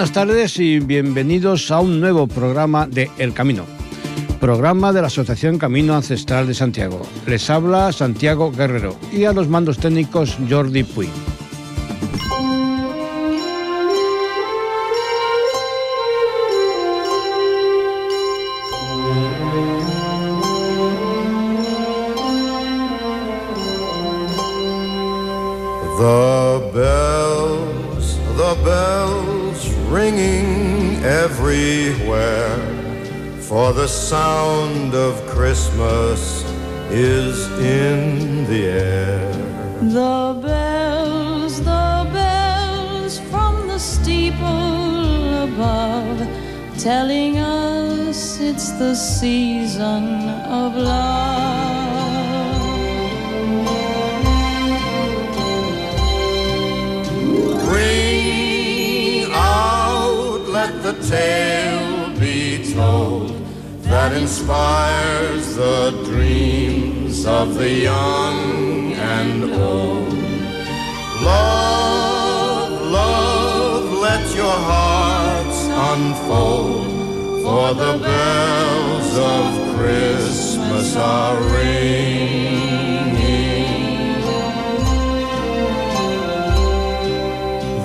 Buenas tardes y bienvenidos a un nuevo programa de El Camino, programa de la Asociación Camino Ancestral de Santiago. Les habla Santiago Guerrero y a los mandos técnicos Jordi Puy.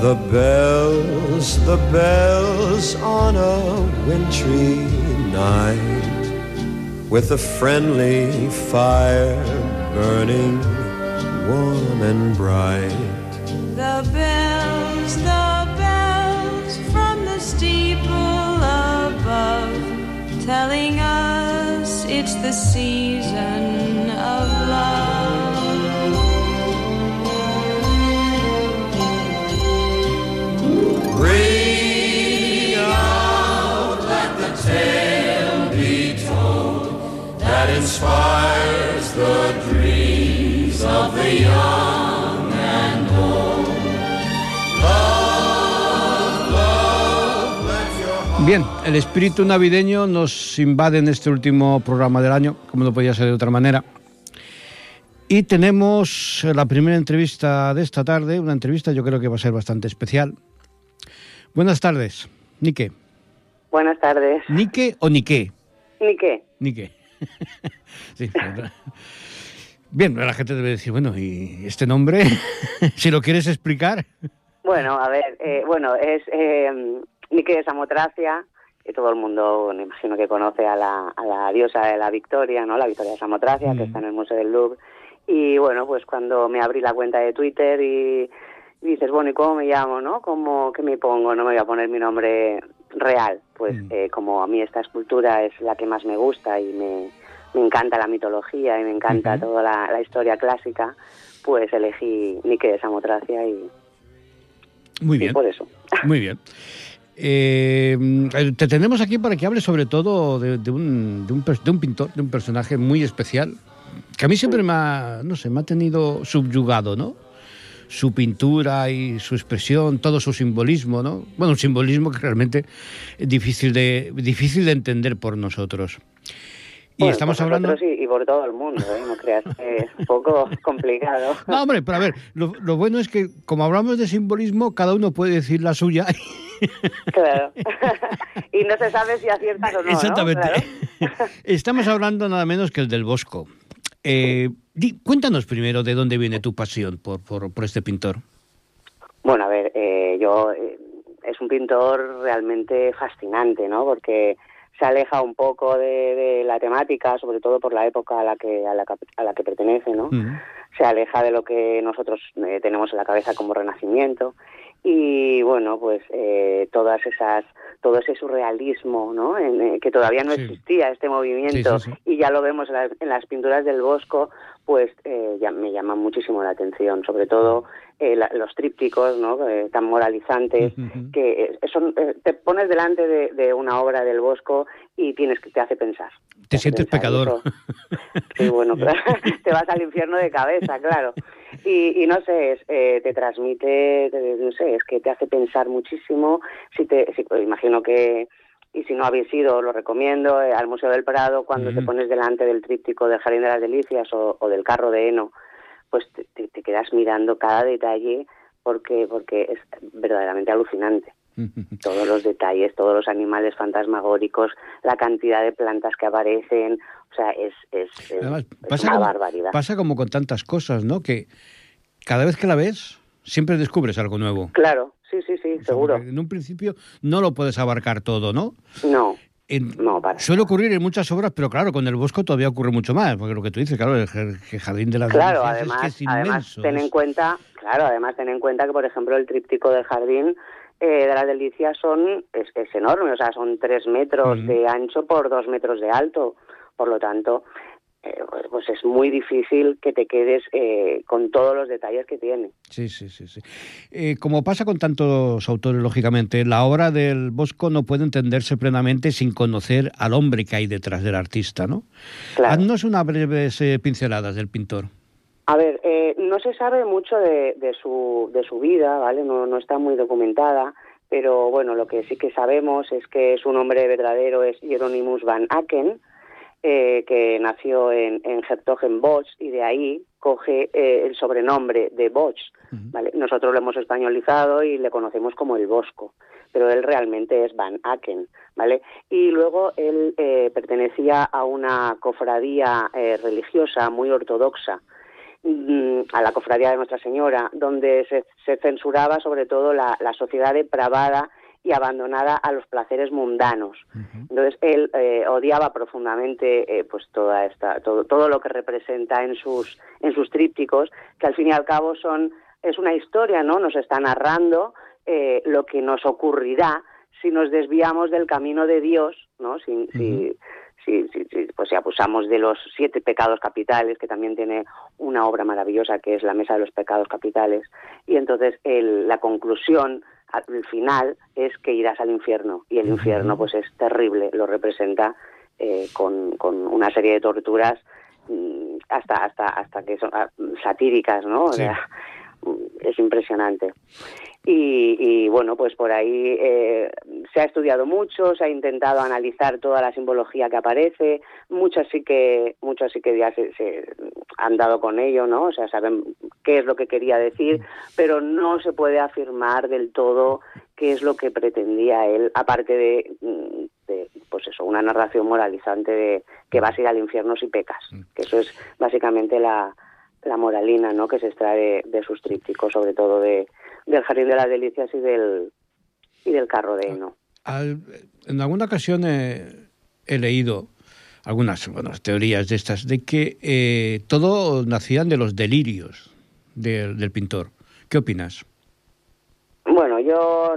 The bells, the bells on a wintry night, with a friendly fire burning warm and bright. The bells, the bells from the steeple above, telling us it's the season of love. Tale be told that inspires the dreams of the young and old. Love, love, let your heart Bien, el espíritu navideño nos invade en este último programa del año, como no podía ser de otra manera. Y tenemos la primera entrevista de esta tarde, una entrevista yo creo que va a ser bastante especial. Buenas tardes, Nike. Buenas tardes. ¿Nike o Nike? Nike. sí, pero- Bien, la gente debe decir, bueno, ¿y este nombre? si lo quieres explicar. Bueno, a ver, eh, bueno, es eh, Nike de Samotracia, y todo el mundo, me imagino que conoce a la, a la diosa de la Victoria, ¿no? La Victoria de Samotracia, que Mm. está en el Museo del Louvre. Y bueno, pues cuando me abrí la cuenta de Twitter y, y dices, bueno, ¿y cómo me llamo, no? ¿Cómo, ¿Qué me pongo? No me voy a poner mi nombre real. Pues Mm. eh, como a mí esta escultura es la que más me gusta y me, me encanta la mitología y me encanta toda la, la historia clásica, pues elegí Nike de Samotracia y, Muy y bien, por eso. muy bien. Eh, te tenemos aquí para que hables sobre todo de, de un, de, un, de un pintor, de un personaje muy especial, que a mí siempre me ha, no sé, me ha tenido subyugado, ¿no? Su pintura y su expresión, todo su simbolismo, ¿no? Bueno, un simbolismo que realmente es difícil de, difícil de entender por nosotros. Y Bueno, estamos por hablando... Y, y por todo el mundo, ¿eh? no creas que es un poco complicado. No, hombre, pero a ver, lo, lo bueno es que como hablamos de simbolismo, cada uno puede decir la suya. Claro. y no se sabe si aciertas o no. ¿no? Exactamente. Claro. Estamos hablando nada menos que el del Bosco. Eh, di- cuéntanos primero de dónde viene tu pasión por, por, por este pintor. Bueno, a ver, eh, yo eh, es un pintor realmente fascinante, ¿no? Porque se aleja un poco de, de la temática, sobre todo por la época a la que a la, a la que pertenece, ¿no? Se aleja de lo que nosotros eh, tenemos en la cabeza como renacimiento y bueno pues eh, todas esas todo ese surrealismo no En, eh, que todavía no Sí. existía este movimiento Sí, sí, sí. y ya lo vemos en las, en las pinturas del Bosco pues eh, ya me llama muchísimo la atención sobre todo eh, la- los trípticos no Eh, tan moralizantes que eh, son eh, te pones delante de, de una obra del Bosco y tienes que te hace pensar Te sientes pensar, pecador. Sí, bueno, claro, te vas al infierno de cabeza, claro. Y, y no sé, es, eh, te transmite, te- no sé, es que te hace pensar muchísimo. Si te, si- pues, imagino que, y si no habéis ido, lo recomiendo, eh, al Museo del Prado, cuando te pones delante del tríptico del Jardín de las Delicias o, o del carro de heno, pues te, te- te quedas mirando cada detalle porque, porque es verdaderamente alucinante. todos los detalles, todos los animales fantasmagóricos, la cantidad de plantas que aparecen, o sea, es, es, es- Además, es pasa, una como, barbaridad. pasa como con tantas cosas, ¿no? Que cada vez que la ves, siempre descubres algo nuevo. Claro, sí, sí, sí, seguro. En un principio no lo puedes abarcar todo, ¿no? No, En- No, para suele ocurrir en muchas obras, pero claro, con el Bosco todavía ocurre mucho más, porque lo que tú dices, claro, el, jar- el Jardín de las Claro, Delicias además, es que es además ten en cuenta, claro, además ten en cuenta que por ejemplo el tríptico del jardín eh, de las delicias son es, es enorme, o sea, son tres metros de ancho por dos metros de alto, por lo tanto, eh, pues, es muy difícil que te quedes eh, con todos los detalles que tiene. Sí, sí, sí. sí. Eh, como pasa con tantos autores, lógicamente, la obra del Bosco no puede entenderse plenamente sin conocer al hombre que hay detrás del artista, ¿no? Claro. Haznos unas breves eh, pinceladas del pintor. A ver, eh, no se sabe mucho de, de su, de su vida, ¿vale? No, no está muy documentada, pero bueno, lo que sí que sabemos es que su nombre verdadero es Hieronymus van Aken, eh, que nació en, en Hertogenbosch y de ahí coge eh, el sobrenombre de Bosch, ¿vale? Nosotros lo hemos españolizado y le conocemos como el Bosco, pero él realmente es Van Aken, ¿vale? Y luego él eh, pertenecía a una cofradía eh, religiosa muy ortodoxa, mm, a la cofradía de Nuestra Señora, donde se, se censuraba sobre todo la, la sociedad depravada y abandonada a los placeres mundanos. Entonces él eh, odiaba profundamente eh, pues toda esta todo, todo lo que representa en sus en sus trípticos, que al fin y al cabo son es una historia, ¿no? Nos está narrando eh, lo que nos ocurrirá si nos desviamos del camino de Dios, ¿no? Si, si, si, si- si, pues si abusamos de los siete pecados capitales, que también tiene una obra maravillosa que es la Mesa de los Pecados Capitales, y entonces el- la conclusión al final es que irás al infierno, y el infierno pues es terrible, lo representa eh, con, con una serie de torturas mm, hasta hasta hasta que son ah, satíricas, ¿no? O sea, mm, es impresionante. Y, y, bueno, pues por ahí eh, se ha estudiado mucho, se ha intentado analizar toda la simbología que aparece, muchas sí que, muchas sí que ya se, se han dado con ello, ¿no? O sea, saben qué es lo que quería decir, pero no se puede afirmar del todo qué es lo que pretendía él, aparte de, mm, de, pues eso, una narración moralizante de que vas a ir al infierno si pecas, que eso es básicamente la, la moralina ¿no? que se extrae de, de sus trípticos, sobre todo de, del Jardín de las Delicias y del, y del Carro de Heno. Al- en alguna ocasión eh, he leído algunas bueno, teorías de estas, de que eh, todo nacían de los delirios del- del pintor. ¿Qué opinas? Bueno, yo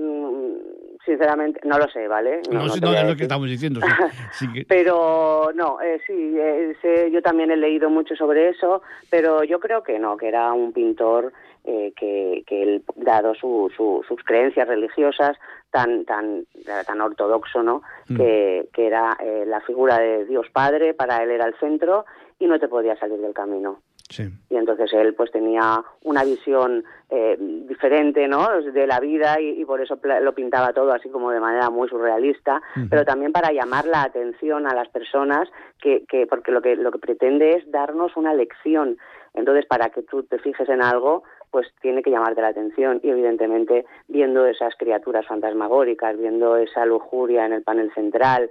sinceramente no lo sé, ¿vale? No, no no a es lo que estamos diciendo. sí. Sí que- Pero no, eh, sí, eh, sé- yo también he leído mucho sobre eso, pero yo creo que no, que era un pintor eh, que, que él, dado su, su- sus creencias religiosas, tan tan tan ortodoxo, ¿no? Mm. Que, que era eh, la figura de Dios Padre, para él era el centro y no te podía salir del camino sí. y entonces él pues tenía una visión eh, diferente no de la vida y, y por eso lo pintaba todo así como de manera muy surrealista pero también para llamar la atención a las personas que, que porque lo que lo que pretende es darnos una lección. Entonces para que tú te fijes en algo pues tiene que llamarte la atención. Y evidentemente viendo esas criaturas fantasmagóricas viendo esa lujuria en el panel central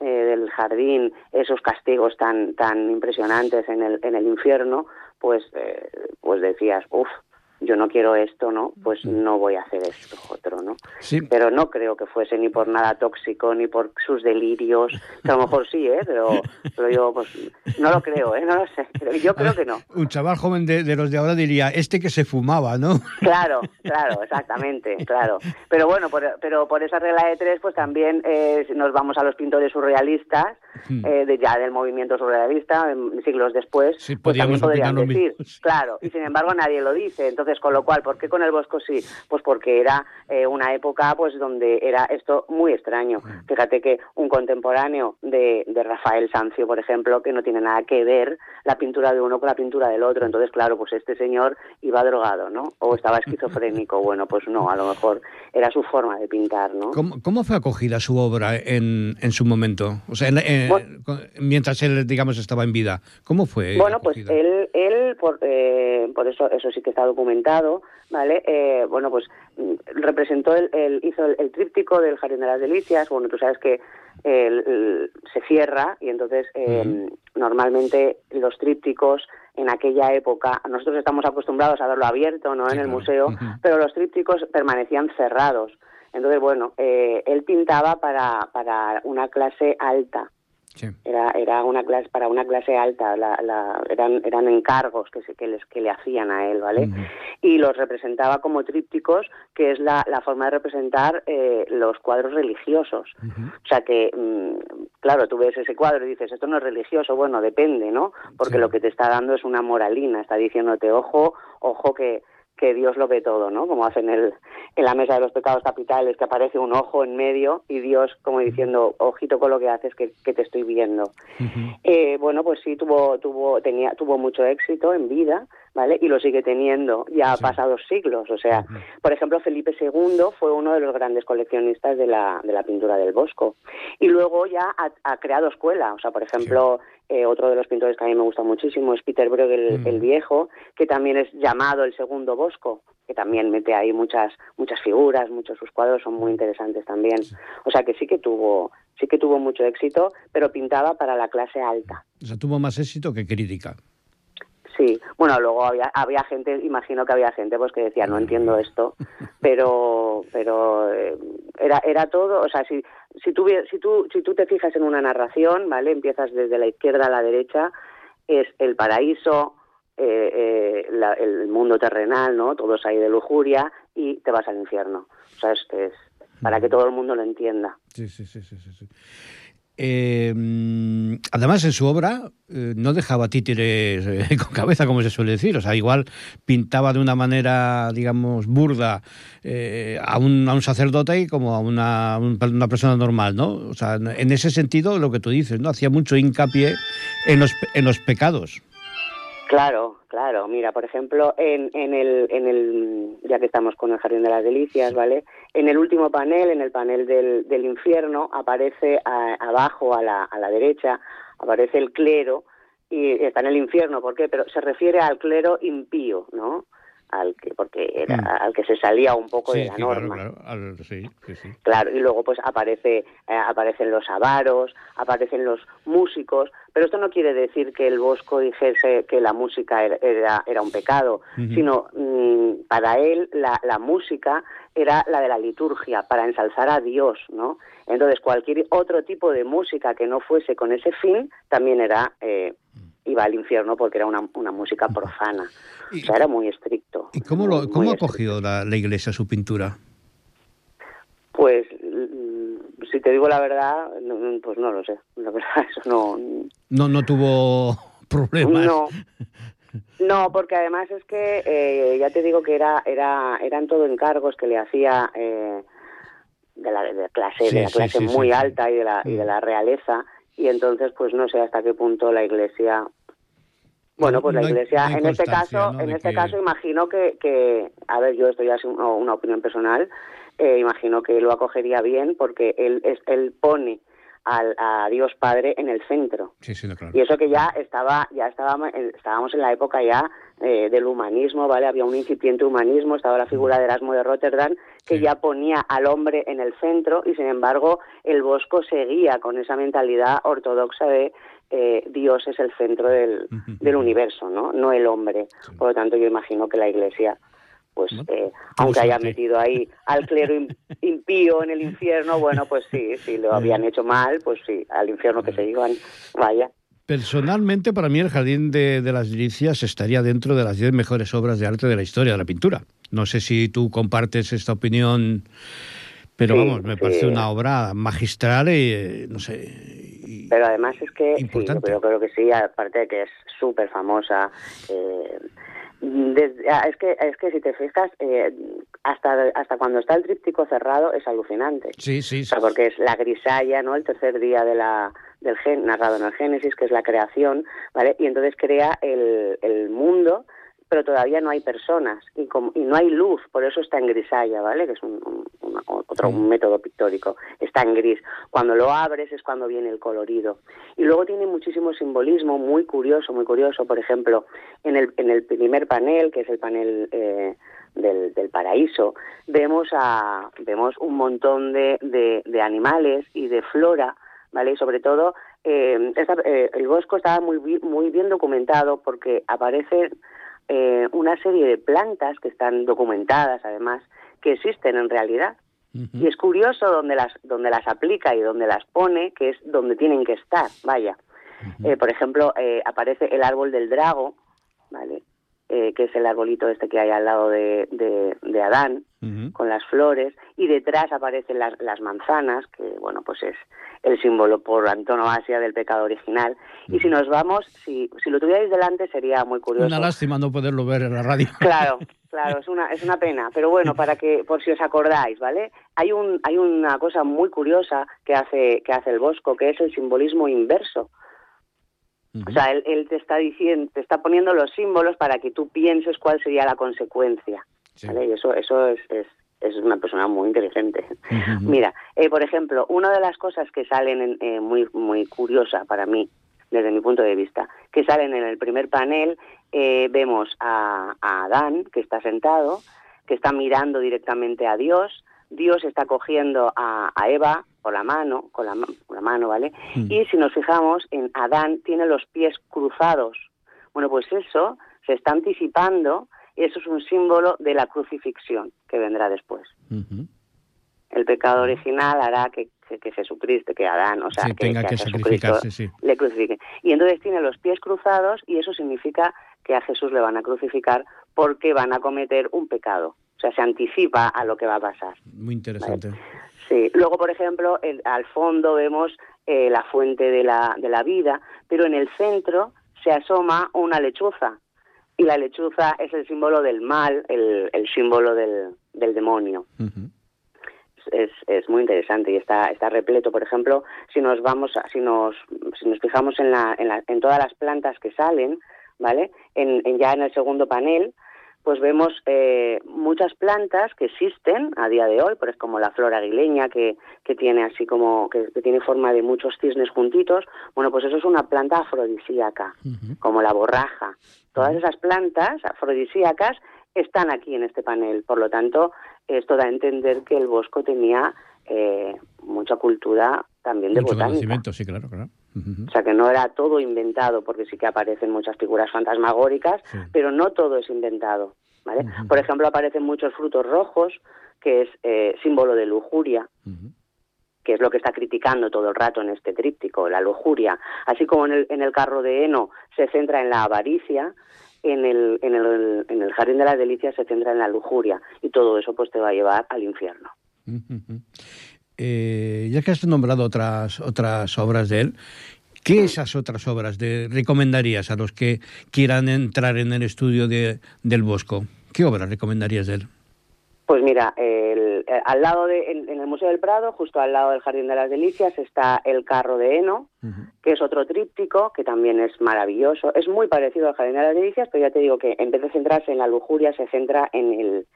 eh, del jardín, esos castigos tan tan impresionantes en el en el infierno, pues eh, pues decías, uff, yo no quiero esto, ¿no? Pues no voy a hacer esto otro, ¿no? Sí. Pero no creo que fuese ni por nada tóxico ni por sus delirios, que a lo mejor sí, ¿eh? Pero, pero yo pues no lo creo, ¿eh? No lo sé. Pero Yo creo que no. Un chaval joven de, de los de ahora diría, este que se fumaba, ¿no? Claro, claro, exactamente, claro. Pero bueno, por, pero por esa regla de tres, pues también eh, nos vamos a los pintores surrealistas, Hmm. eh, de ya del movimiento surrealista, siglos después, Sí, pues también podrían decir, mismo, claro, y sin embargo nadie lo dice. Entonces, con lo cual, ¿por qué con el Bosco sí? Pues porque era eh, una época pues donde era esto muy extraño. Hmm. Fíjate que un contemporáneo de, de Rafael Sancio, por ejemplo, que no tiene nada que ver la pintura de uno con la pintura del otro. Entonces, claro, pues este señor iba drogado, ¿no? O estaba esquizofrénico. Bueno, pues no, a lo mejor era su forma de pintar, ¿no? ¿Cómo, cómo fue acogida su obra en, en su momento? O sea, en- en- Bueno. con- mientras él, digamos, estaba en vida. ¿Cómo fue Bueno, pues él, él por, eh, por eso, eso sí que está documentado comentado, ¿vale? Eh, bueno, pues mm, representó, el, el- hizo el, el tríptico del Jardín de las Delicias. Bueno, tú sabes que el- el- se cierra y entonces eh, normalmente los trípticos en aquella época, nosotros estamos acostumbrados a verlo abierto, ¿no? Sí, en el claro. museo, pero los trípticos permanecían cerrados. Entonces, bueno, eh, él pintaba para, para una clase alta. Sí. Era, era una clase para una clase alta, la, la- eran, eran encargos que, se, que, les, que le hacían a él, ¿vale? Y los representaba como trípticos, que es la, la forma de representar eh, los cuadros religiosos. O sea que, mm, claro, tú ves ese cuadro y dices, esto no es religioso, bueno, depende, ¿no? Porque Sí. lo que te está dando es una moralina, está diciéndote, ojo, ojo que, que Dios lo ve todo, ¿no? Como hacen el, en la mesa de los pecados capitales, que aparece un ojo en medio y Dios como diciendo, ojito con lo que haces, que, que te estoy viendo. Eh, bueno, pues sí tuvo tuvo tenía tuvo mucho éxito en vida, ¿vale? Y lo sigue teniendo ya Sí. pasados siglos, o sea, por ejemplo, Felipe II fue uno de los grandes coleccionistas de la de la pintura del Bosco. Y luego ya ha, ha creado escuela, o sea, por ejemplo, eh, otro de los pintores que a mí me gusta muchísimo es Peter Bruegel Mm. el viejo, que también es llamado el segundo Bosco, que también mete ahí muchas muchas figuras, muchos sus cuadros son muy interesantes también. O sea, que sí que tuvo sí que tuvo mucho éxito, pero pintaba para la clase alta. O sea, tuvo más éxito que crítica. Sí, bueno, luego había, había gente, imagino que había gente pues que decía, no entiendo esto, pero pero eh, era era todo, o sea, si si tú si tú si tú te fijas en una narración, ¿vale? Empiezas desde la izquierda a la derecha, es el paraíso, eh, eh, la- el mundo terrenal, ¿no? Todos ahí de lujuria y te vas al infierno. O sea, es, es para que todo el mundo lo entienda. Sí, sí, sí, sí, sí. Eh, además, en su obra eh, no dejaba títeres eh, con cabeza, como se suele decir. O sea, igual pintaba de una manera, digamos, burda eh, a, un, a un sacerdote y como a una, un- una persona normal, ¿no? O sea, en ese sentido, lo que tú dices, ¿no? Hacía mucho hincapié en los, en los pecados. Claro, claro. Mira, por ejemplo, en, en, el, en el, ya que estamos con el Jardín de las Delicias, ¿vale? En el último panel, en el panel del, del infierno, aparece a- abajo a la, a la derecha, aparece el clero y está en el infierno. ¿Por qué? Pero se refiere al clero impío, ¿no? Al que, porque era Mm. al que se salía un poco Sí, de la sí, norma. claro. Al- sí. Claro, y luego pues aparece, eh, aparecen los avaros, aparecen los músicos, pero esto no quiere decir que el Bosco dijese que la música era, era, era un pecado, sino mm, para él la, la música era la de la liturgia, para ensalzar a Dios, ¿no? Entonces cualquier otro tipo de música que no fuese con ese fin también era... Eh, iba al infierno porque era una, una música profana. Y- O sea, era muy estricto. ¿Y cómo, lo, muy cómo ha cogido la, la iglesia su pintura? Pues, mm, si te digo la verdad, pues no lo sé. La verdad, eso no. No, no tuvo problemas. No. No, porque además es que eh, ya te digo que era, era, eran todo encargos que le hacía eh, de la de clase, Sí, de la clase sí, muy sí, alta y de la y de la realeza y entonces pues no sé hasta qué punto la iglesia bueno, No- pues la hay- iglesia, no en este caso, ¿no? en este que- caso imagino que, que, a ver, yo esto ya es un- una opinión personal, eh, imagino que lo acogería bien porque él, es, él pone al, a Dios Padre en el centro. Sí, sí, claro. Y eso que ya estaba, ya estábamos, en- estábamos en la época ya eh, del humanismo, ¿vale? Había un incipiente humanismo, estaba la figura de Erasmo de Rotterdam, que Sí. ya ponía al hombre en el centro y sin embargo el Bosco seguía con esa mentalidad ortodoxa de eh, Dios es el centro del, universo, ¿no? No el hombre. Por lo tanto, yo imagino que la Iglesia pues eh, aunque haya metido ahí al clero im- impío en el infierno, bueno, pues sí, si lo habían hecho mal, pues sí, al infierno que se iban, vaya. Personalmente, para mí, el Jardín de, de las Delicias estaría dentro de las 10 mejores obras de arte de la historia de la pintura. No sé si tú compartes esta opinión, pero Sí, vamos, me sí. parece una obra magistral y, eh, no sé... y- Pero además es que, sí, yo Importante. creo, que sí, aparte de que es súper famosa. Eh, desde- ah, es que es que si te fijas, eh, hasta hasta cuando está el tríptico cerrado es alucinante. sí, sí, O sí. sea, porque es la grisalla, ¿no? El tercer día de la, del gen, narrado en el Génesis, que es la creación, ¿vale? Y entonces crea el, el mundo pero todavía no hay personas y, como, y no hay luz, por eso está en grisalla, ¿vale? Que es un, un- una- otro Mm. método pictórico, está en gris. Cuando lo abres es cuando viene el colorido. Y luego tiene muchísimo simbolismo, muy curioso, muy curioso. Por ejemplo, en el, en el primer panel, que es el panel eh, del, del paraíso, vemos, a, vemos un montón de, de, de animales y de flora, ¿vale? Y sobre todo, eh, esta- eh, el bosco estaba muy, muy bien documentado porque aparecen eh, una serie de plantas que están documentadas, además, que existen en realidad. Y es curioso donde las, donde las aplica y donde las pone, que es donde tienen que estar, vaya. Eh, por ejemplo, eh, aparece el árbol del drago, ¿vale? Eh, que es el arbolito este que hay al lado de, de, de Adán, con las flores, y detrás aparecen las, las manzanas, que bueno, pues es el símbolo por antonomasia del pecado original. Y si nos vamos, si, si lo tuvierais delante sería muy curioso. Una lástima no poderlo ver en la radio. Claro, claro, es una, es una pena. Pero bueno, para que, por si os acordáis, ¿vale? Hay un, hay una cosa muy curiosa que hace, que hace el Bosco, que es el simbolismo inverso. O sea, él, él te está diciendo, te está poniendo los símbolos para que tú pienses cuál sería la consecuencia. Sí. ¿vale? Y eso, eso es, es, es una persona muy inteligente. Mira, eh, por ejemplo, una de las cosas que salen en- eh, muy, muy curiosa para mí, desde mi punto de vista, que salen en el primer panel, eh, vemos a, a Adán, que está sentado, que está mirando directamente a Dios, Dios está cogiendo a, a Eva por la mano, con la, ma- con la mano, ¿vale? Mm. Y si nos fijamos, en Adán tiene los pies cruzados. Bueno, pues eso se está anticipando, y eso es un símbolo de la crucifixión que vendrá después. El pecado original hará que, que, que Jesucristo, que Adán, o sea, Sí, que, tenga que a Jesucristo sí. le crucifiquen. Y entonces tiene los pies cruzados y eso significa que a Jesús le van a crucificar porque van a cometer un pecado. O sea, se anticipa a lo que va a pasar. Muy interesante. Sí. Luego, por ejemplo, el- al fondo vemos eh, la fuente de la, de la vida, pero en el centro se asoma una lechuza. Y la lechuza es el símbolo del mal, el, el símbolo del, del demonio. Es, es muy interesante y está, está repleto. Por ejemplo, si nos vamos, a- si nos, si nos fijamos en, la, en, la- en todas las plantas que salen, ¿vale? En, en- ya en el segundo panel, pues vemos eh, muchas plantas que existen a día de hoy, pues como la flor aguileña que, que tiene así como que, que tiene forma de muchos cisnes juntitos. Bueno, pues eso es una planta afrodisíaca, como la borraja. Todas esas plantas afrodisíacas están aquí en este panel. Por lo tanto, esto da a entender que el Bosco tenía eh, mucha cultura también de Mucho botánica. conocimiento, sí, claro, claro. O sea, que no era todo inventado, porque sí que aparecen muchas figuras fantasmagóricas, Sí. pero no todo es inventado. ¿vale? Por ejemplo, aparecen muchos frutos rojos, que es eh, símbolo de lujuria, que es lo que está criticando todo el rato en este tríptico, la lujuria. Así como en el, en el carro de heno se centra en la avaricia, en el, en, el, en el jardín de las delicias se centra en la lujuria. Y todo eso pues te va a llevar al infierno. Eh, ya que has nombrado otras, otras obras de él, ¿qué esas otras obras de, recomendarías a los que quieran entrar en el estudio de, del Bosco? ¿Qué obras recomendarías de él? Pues mira, el- eh, al lado de, en, en el Museo del Prado, justo al lado del Jardín de las Delicias, está el carro de heno, Ujú. que es otro tríptico que también es maravilloso. Es muy parecido al Jardín de las Delicias, pero ya te digo que en vez de centrarse en la lujuria, se centra en el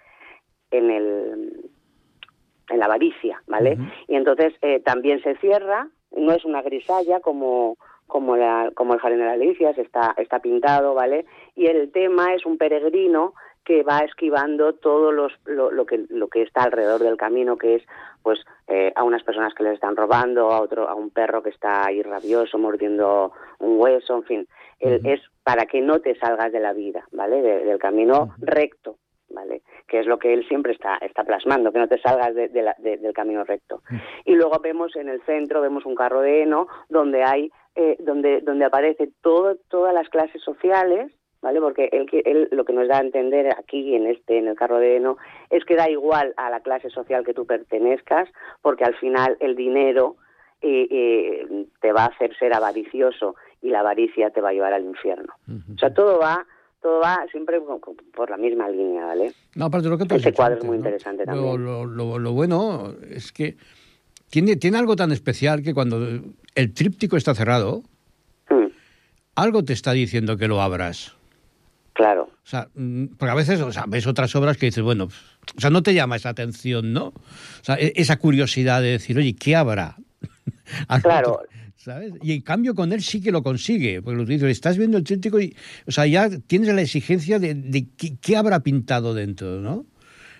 en el en la avaricia, ¿ale? Ujú. Y entonces eh, también se cierra, no es una grisalla como como la como el Jardín de las Delicias, está está pintado, ¿vale? Y el tema es un peregrino que va esquivando todo los, lo, lo que lo que está alrededor del camino que es pues eh, a unas personas que les están robando a otro a un perro que está ahí rabioso mordiendo un hueso en fin. El- Ujú. es para que no te salgas de la vida vale De- del camino recto vale que es lo que él siempre está está plasmando que no te salgas de- de la- de- del camino recto. Y luego vemos en el centro vemos un carro de heno donde hay eh, donde donde aparece todo todas las clases sociales ¿vale? Porque él, él lo que nos da a entender aquí en este en el carro de heno es que da igual a la clase social que tú pertenezcas, porque al final el dinero eh, eh, te va a hacer ser avaricioso y la avaricia te va a llevar al infierno. O sea, todo va todo va siempre por la misma línea, ¿vale? No, aparte de lo que tú dicho cuadro es muy ¿no? interesante Lo- también. Lo, lo- lo bueno es que tiene, tiene algo tan especial que cuando el tríptico está cerrado, Mm. algo te está diciendo que lo abras. Claro. O sea, mm, porque a veces o sea, ves otras obras que dices, bueno, o sea, no te llama esa atención, ¿no? O sea, e- esa curiosidad de decir, oye, ¿qué habrá? Claro. ¿Sabes? Y en cambio con él sí que lo consigue, porque lo dices, estás viendo el tríptico y, o sea, ya tienes la exigencia de, de qué, qué habrá pintado dentro, ¿no?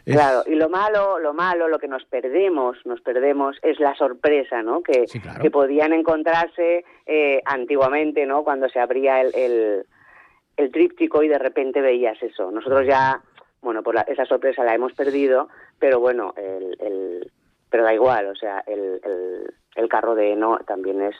Es- Claro, y lo malo, lo malo, lo que nos perdemos, nos perdemos es la sorpresa, ¿no? Que, Sí, claro. que podían encontrarse eh, antiguamente, ¿no? Cuando se abría el, el, el tríptico y de repente veías eso. Nosotros ya, bueno, pues la- esa sorpresa la hemos perdido, pero bueno, el, el, pero da igual, o sea, el, el, el carro de heno también es,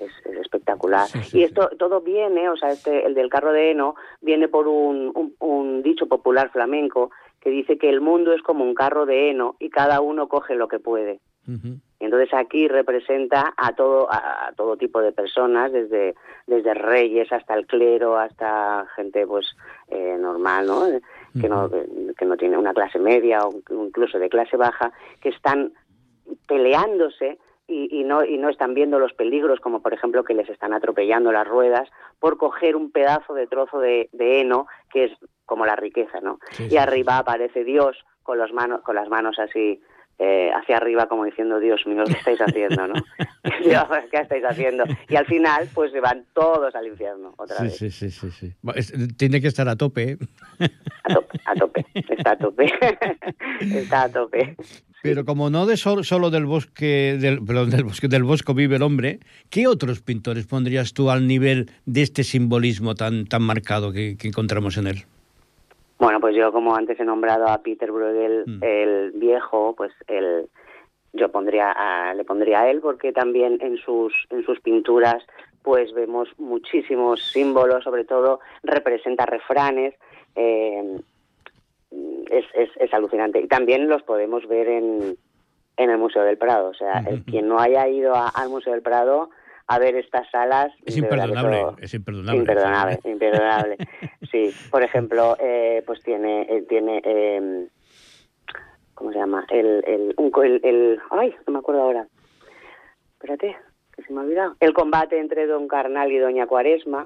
es, es espectacular. Sí, sí, y sí. esto todo viene, o sea, este, el del carro de heno viene por un, un, un dicho popular flamenco que dice que el mundo es como un carro de heno y cada uno coge lo que puede. Ujú. Y entonces aquí representa a todo a, a todo tipo de personas, desde desde reyes hasta el clero, hasta gente pues eh, normal, ¿no? Que no que no tiene una clase media o incluso de clase baja, que están peleándose y, y no y no están viendo los peligros como por ejemplo que les están atropellando las ruedas por coger un pedazo de trozo de, de heno que es como la riqueza, ¿no? Sí, y sí, arriba aparece Dios con las manos con las manos así eh, hacia arriba como diciendo Dios mío qué estáis haciendo, ¿no? Dios, ¿Qué estáis haciendo? Y al final pues se van todos al infierno otra Sí, vez. sí, sí, sí, sí. Va, es- tiene que estar a tope, ¿eh? A tope, a tope, está a tope, está a tope. Pero como no de sol- solo del bosque, del, perdón, del bosque, del bosco vive el hombre, ¿qué otros pintores pondrías tú al nivel de este simbolismo tan, tan marcado que, que encontramos en él? Bueno, pues yo como antes he nombrado a Peter Bruegel, Mm. el viejo, pues el, yo pondría a- le pondría a él porque también en sus en sus pinturas pues vemos muchísimos símbolos, sobre todo representa refranes. eh, es, es, es alucinante y también los podemos ver en, en el Museo del Prado. O sea, el, quien no haya ido a- al Museo del Prado a ver estas salas Es imperdonable, es imperdonable. Imperdonable, imperdonable. Sí, por ejemplo, eh, pues tiene, eh, tiene, eh, ¿cómo se llama? El, el, un, co- el, el- ay, no me acuerdo ahora. Espérate, que se me ha olvidado. El combate entre Don Carnal y Doña Cuaresma,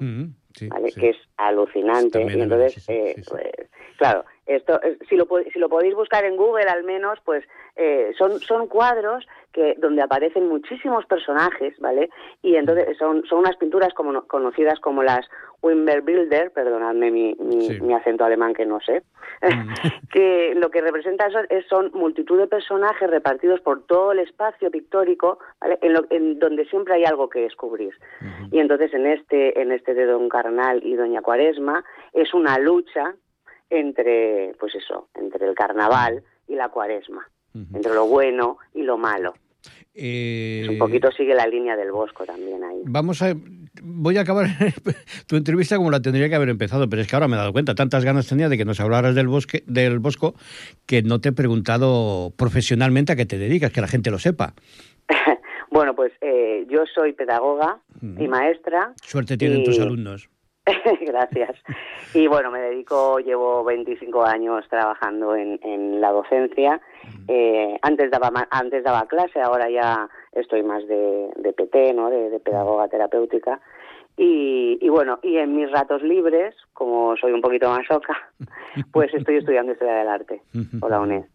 sí, ¿vale? sí. Que es alucinante. Y entonces, sí, sí, eh, sí, sí. pues, claro, esto, eh, si lo, si lo podéis buscar en Google al menos, pues eh, son, son cuadros que donde aparecen muchísimos personajes, ¿vale? Y entonces son, son unas pinturas como no- conocidas como las Wimberbilder, perdonadme mi, mi, Sí. mi acento alemán que no sé, Mm. que lo que representa son, es- son multitud de personajes repartidos por todo el espacio pictórico, ¿vale? En, lo- en donde siempre hay algo que descubrir. Y entonces en este, en este de Don Carnal y Doña Cuaresma es una lucha entre, pues eso, entre el carnaval y la cuaresma, entre lo bueno y lo malo. Eh, Es un poquito sigue la línea del Bosco también ahí. Vamos a. Voy a acabar tu entrevista como la tendría que haber empezado, pero es que ahora me he dado cuenta, tantas ganas tenía de que nos hablaras del bosque, del bosco, que no te he preguntado profesionalmente a qué te dedicas, que la gente lo sepa. bueno, pues eh, yo soy pedagoga y maestra. Suerte tienen Y- tus alumnos. Gracias. Y bueno, me dedico, llevo 25 años trabajando en, en la docencia. Eh, antes daba antes daba clase, ahora ya estoy más de, de PT, ¿no? De, de pedagoga terapéutica. Y, y bueno, y en mis ratos libres, como soy un poquito más soca, pues estoy estudiando historia del arte por la UNED.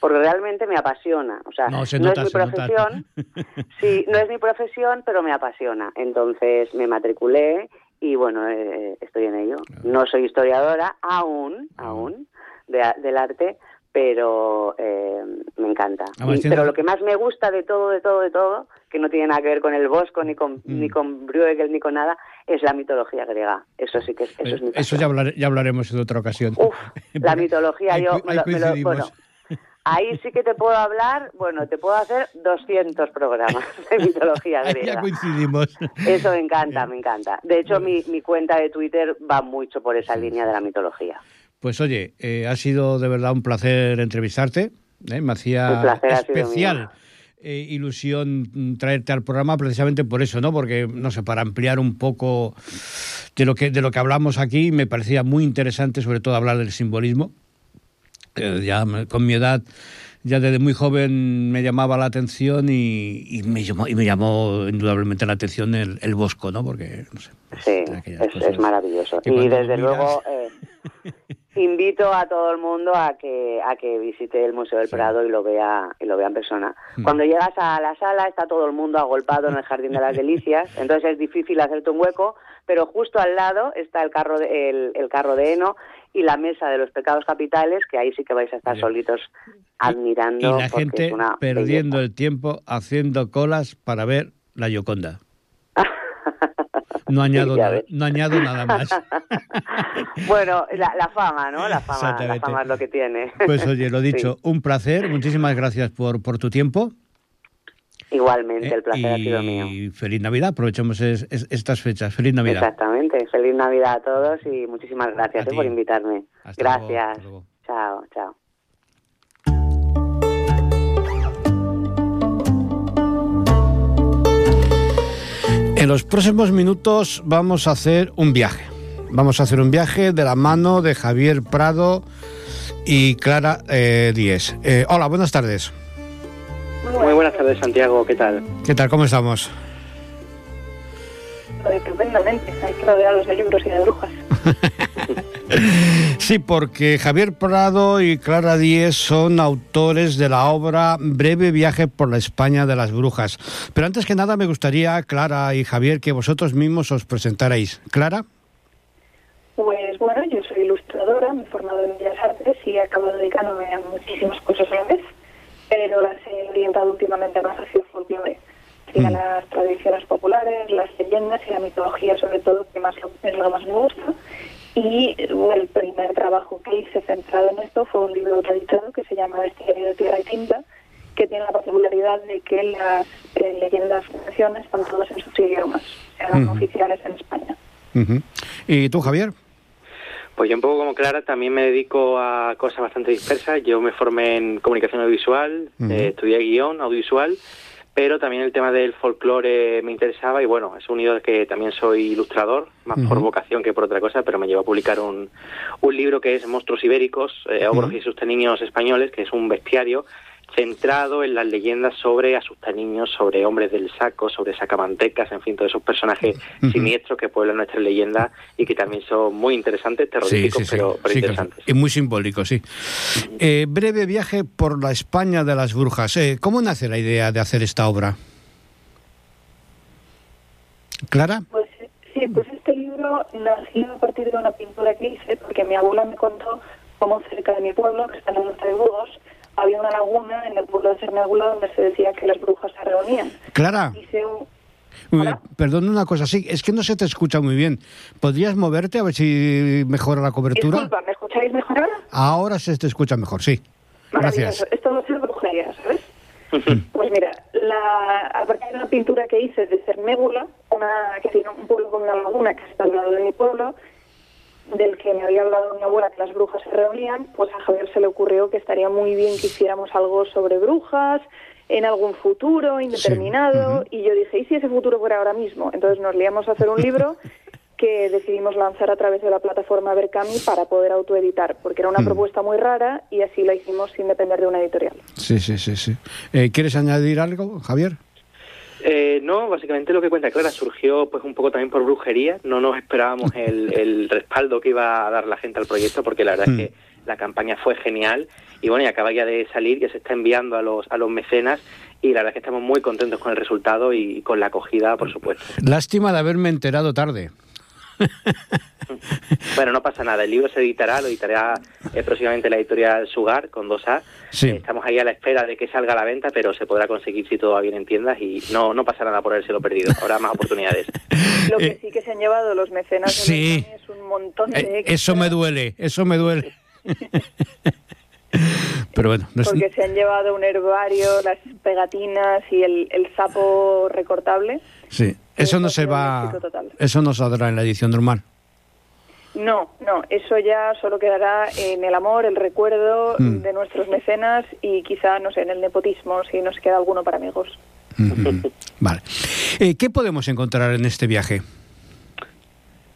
Porque realmente me apasiona. O sea, No, se no nota, es mi profesión, Sí, no es mi profesión, pero me apasiona. Entonces me matriculé y bueno, eh, estoy en ello. No soy historiadora aún, aún, de, del arte, pero eh, me encanta. Y- tiene- pero lo que más me gusta de todo, de todo, de todo, que no tiene nada que ver con el Bosco, ni con, Mm. ni con Bruegel, ni con nada, es la mitología griega. Eso sí que es, eso es mi Eh, Eso ya, hablar- ya hablaremos en otra ocasión. Uf, la mitología, ahí yo me ahí lo- me lo- coincidimos. bueno, ahí sí que te puedo hablar, bueno, te puedo hacer 200 programas de mitología griega. ya coincidimos. Eso me encanta, me encanta. De hecho, mi, mi cuenta de Twitter va mucho por esa línea de la mitología. Pues oye, eh, ha sido de verdad un placer entrevistarte. ¿eh? Me hacía especial eh, ilusión mm, traerte al programa precisamente por eso, ¿no? Porque, no sé, para ampliar un poco de lo que, de lo que hablamos aquí, me parecía muy interesante, sobre todo, hablar del simbolismo. Eh, ya con mi edad, ya desde muy joven me llamaba la atención y, y me, llamó, y me llamó indudablemente la atención el, el bosco, ¿no? Porque, no sé, Sí, es, maravilloso. que Y desde miras- luego, eh, invito a todo el mundo a que a que visite el Museo del Prado y lo vea y lo vea en persona. Mm. Cuando llegas a la sala está todo el mundo agolpado en el Jardín de las Delicias, entonces es difícil hacerte un hueco, pero justo al lado está el carro de, el, el carro de heno y la mesa de los pecados capitales, que ahí sí que vais a estar Bien. solitos admirando. Y la gente perdiendo belleza. el tiempo haciendo colas para ver la Yoconda. No añado, ya nada, no añado nada más. bueno, la, la fama, ¿no? La fama, la fama es lo que tiene. Pues oye, lo Sí. dicho, un placer. Muchísimas gracias por, por tu tiempo. Igualmente, ¿eh? el placer ha y sido mío. feliz Navidad. Aprovechemos es- es- estas fechas. Feliz Navidad. Exactamente. Feliz Navidad a todos y muchísimas gracias eh, por invitarme. Hasta luego, gracias. hasta luego. Chao, chao. En los próximos minutos vamos a hacer un viaje. Vamos a hacer un viaje de la mano de Javier Prado y Clara eh, Díez. Eh, hola, buenas tardes. Muy buenas tardes, Santiago. ¿Qué tal? ¿Qué tal? ¿Cómo estamos? Estupendamente, hay que rodeados de libros y de brujas. Sí, porque Javier Prado y Clara Díez son autores de la obra Breve viaje por la España de las brujas. Pero antes que nada me gustaría, Clara y Javier, que vosotros mismos os presentarais. Clara. Pues bueno, yo soy ilustradora, me he formado en Bellas Artes y acabo dedicándome a muchísimas cosas a la vez, pero las he orientado últimamente más hacia el folclore, hacia Mm. las tradiciones populares, las leyendas y la mitología sobre todo, que más es lo que más me gusta. Y el primer trabajo que hice centrado en esto fue un libro autoeditado que se llama Bestiario de Tierra y Tinta, que tiene la particularidad de que las eh, leyendas canciones están todas en sus idiomas, sean Ujú. oficiales en España. ¿Y tú, Javier? Pues yo un poco como Clara también me dedico a cosas bastante dispersas. Yo me formé en comunicación audiovisual, eh, estudié guion audiovisual, pero también el tema del folclore me interesaba y bueno, es unido a que también soy ilustrador, más por vocación que por otra cosa, pero me llevó a publicar un, un libro que es Monstruos Ibéricos, eh, Ogros y Susteniños Españoles, que es un bestiario centrado en las leyendas sobre asustaniños, sobre hombres del saco, sobre sacamantecas, en fin, todos esos personajes siniestros que pueblan nuestras leyendas y que también son muy interesantes, terroríficos, pero, pero sí, interesantes. Y muy simbólico, sí. Eh, breve viaje por la España de las brujas. Eh, ¿Cómo nace la idea de hacer esta obra? ¿Clara? Pues sí, pues este libro nació a partir de una pintura que hice, porque mi abuela me contó cómo cerca de mi pueblo, que está en el norte de Burgos, había una laguna en el pueblo de Cernégulo donde se decía que las brujas se reunían. Clara, perdón una cosa, sí, es que no se te escucha muy bien. ¿Podrías moverte a ver si mejora la cobertura? Disculpa, ¿me escucháis mejor ahora? Ahora se te escucha mejor, sí. Gracias. Esto va a ser brujería, ¿sabes? Pues mira, la, a partir de una pintura que hice de Cernégula, una, que tiene un pueblo con una laguna que está al lado de mi pueblo, del que me había hablado mi abuela que las brujas se reunían, pues a Javier se le ocurrió que estaría muy bien que hiciéramos algo sobre brujas en algún futuro indeterminado y yo dije, ¿y si ese futuro fuera ahora mismo? Entonces nos liamos a hacer un libro que decidimos lanzar a través de la plataforma Berkami para poder autoeditar, porque era una Mm. propuesta muy rara y así la hicimos sin depender de una editorial. Sí, sí, sí, sí. Eh, ¿Quieres añadir algo, Javier? Eh, no, básicamente lo que cuenta Clara surgió pues un poco también por brujería. No nos esperábamos el, el respaldo que iba a dar la gente al proyecto porque la verdad Mm. es que la campaña fue genial y bueno, y acaba ya de salir, ya se está enviando a los, a los mecenas y la verdad es que estamos muy contentos con el resultado y con la acogida, por supuesto. Lástima de haberme enterado tarde. Bueno, no pasa nada, el libro se editará, lo editará eh, próximamente la editorial Sugar con dos A. Sí. Eh, estamos ahí a la espera de que salga a la venta, pero se podrá conseguir si todo va bien en tiendas y no, no pasa nada por habérselo perdido. Habrá más oportunidades. Lo que Eh, sí que se han llevado los mecenas de sí. Es un montón de Eh, eso me duele, eso me duele. Pero bueno, no es- Porque se han llevado un herbario, las pegatinas y el, el sapo recortable. sí, eso no se va, eso no saldrá en la edición normal. No, no, eso ya solo quedará en el amor, el recuerdo Mm. de nuestros mecenas y quizá, no sé, en el nepotismo, si nos queda alguno para amigos. Vale. Eh, ¿Qué podemos encontrar en este viaje?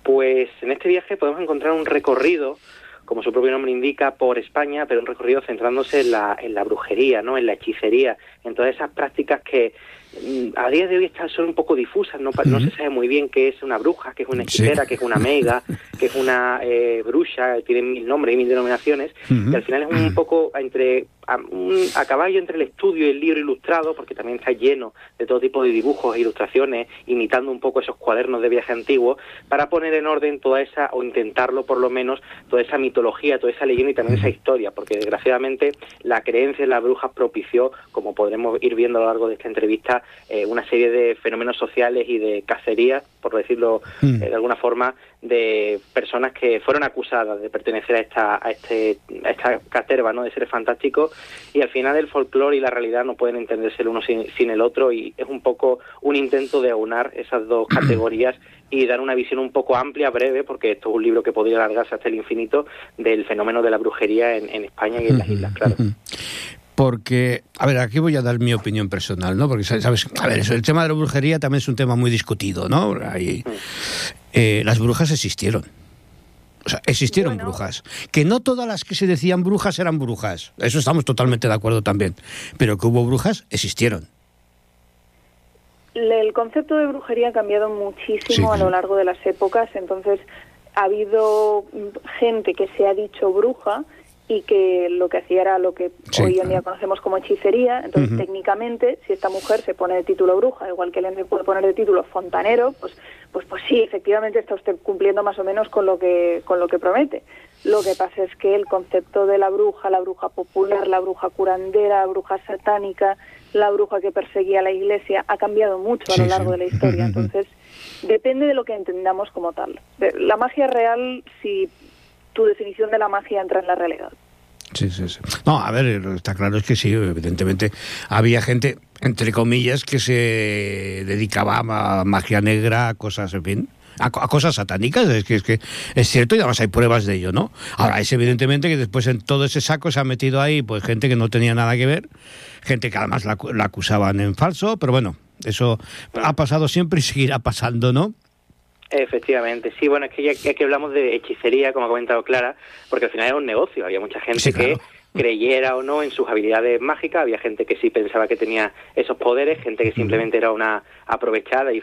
Pues en este viaje podemos encontrar un recorrido, como su propio nombre indica, por España, pero un recorrido centrándose en la, en la brujería, ¿no? en la hechicería, en todas esas prácticas que a día de hoy están, son un poco difusas, no, no se sabe muy bien qué es una bruja, qué es una hechicera, qué es una meiga, qué es una eh, bruja, tienen mil nombres y mil denominaciones, Ujú. y al final es un poco entre a, un- a caballo entre el estudio y el libro ilustrado, porque también está lleno de todo tipo de dibujos e ilustraciones, imitando un poco esos cuadernos de viaje antiguos, para poner en orden toda esa, o intentarlo por lo menos, toda esa mitología, toda esa leyenda y también esa historia, porque desgraciadamente la creencia en las brujas propició, como podremos ir viendo a lo largo de esta entrevista, eh, una serie de fenómenos sociales y de cacerías, por decirlo Mm. eh, de alguna forma, de personas que fueron acusadas de pertenecer a esta, a este, a esta caterva ¿no? de seres fantásticos y al final el folclore y la realidad no pueden entenderse el uno sin, sin el otro y es un poco un intento de aunar esas dos categorías y dar una visión un poco amplia, breve, porque esto es un libro que podría alargarse hasta el infinito del fenómeno de la brujería en, en España y en las islas, claro. Porque, a ver, aquí voy a dar mi opinión personal, ¿no? Porque, sabes, a ver, eso, el tema de la brujería también es un tema muy discutido, ¿no? Ahí, eh, las brujas existieron. O sea, existieron brujas. Que no todas las que se decían brujas eran brujas. Eso estamos totalmente de acuerdo también. Pero que hubo brujas, existieron. El concepto de brujería ha cambiado muchísimo Sí, a lo largo de las épocas, entonces ha habido gente que se ha dicho bruja y que lo que hacía era lo que Sí, hoy en día conocemos como hechicería. Entonces, técnicamente, si esta mujer se pone de título bruja, igual que hombre puede poner de título fontanero, pues, pues, pues sí, efectivamente está usted cumpliendo más o menos con lo que con lo que promete. Lo que pasa es que el concepto de la bruja, la bruja popular, la bruja curandera, la bruja satánica, la bruja que perseguía a la iglesia, ha cambiado mucho a Sí, lo largo sí. de la historia. Entonces, depende de lo que entendamos como tal. La magia real, si tu definición de la magia entra en la realidad. Sí, sí, sí. No, a ver, está claro es que sí, evidentemente había gente, entre comillas, que se dedicaba a magia negra, a cosas, en fin, a, a cosas satánicas, es que, es que es cierto y además hay pruebas de ello, ¿no? Ahora, es evidentemente que después en todo ese saco se ha metido ahí pues gente que no tenía nada que ver, gente que además la acusaban en falso, pero bueno, eso ha pasado siempre y seguirá pasando, ¿no? Efectivamente, sí, bueno, es que ya que hablamos de hechicería, como ha comentado Clara, porque al final era un negocio, había mucha gente Sí, claro. Creyera o no en sus habilidades mágicas, había gente que sí pensaba que tenía esos poderes, gente que simplemente era una aprovechada y,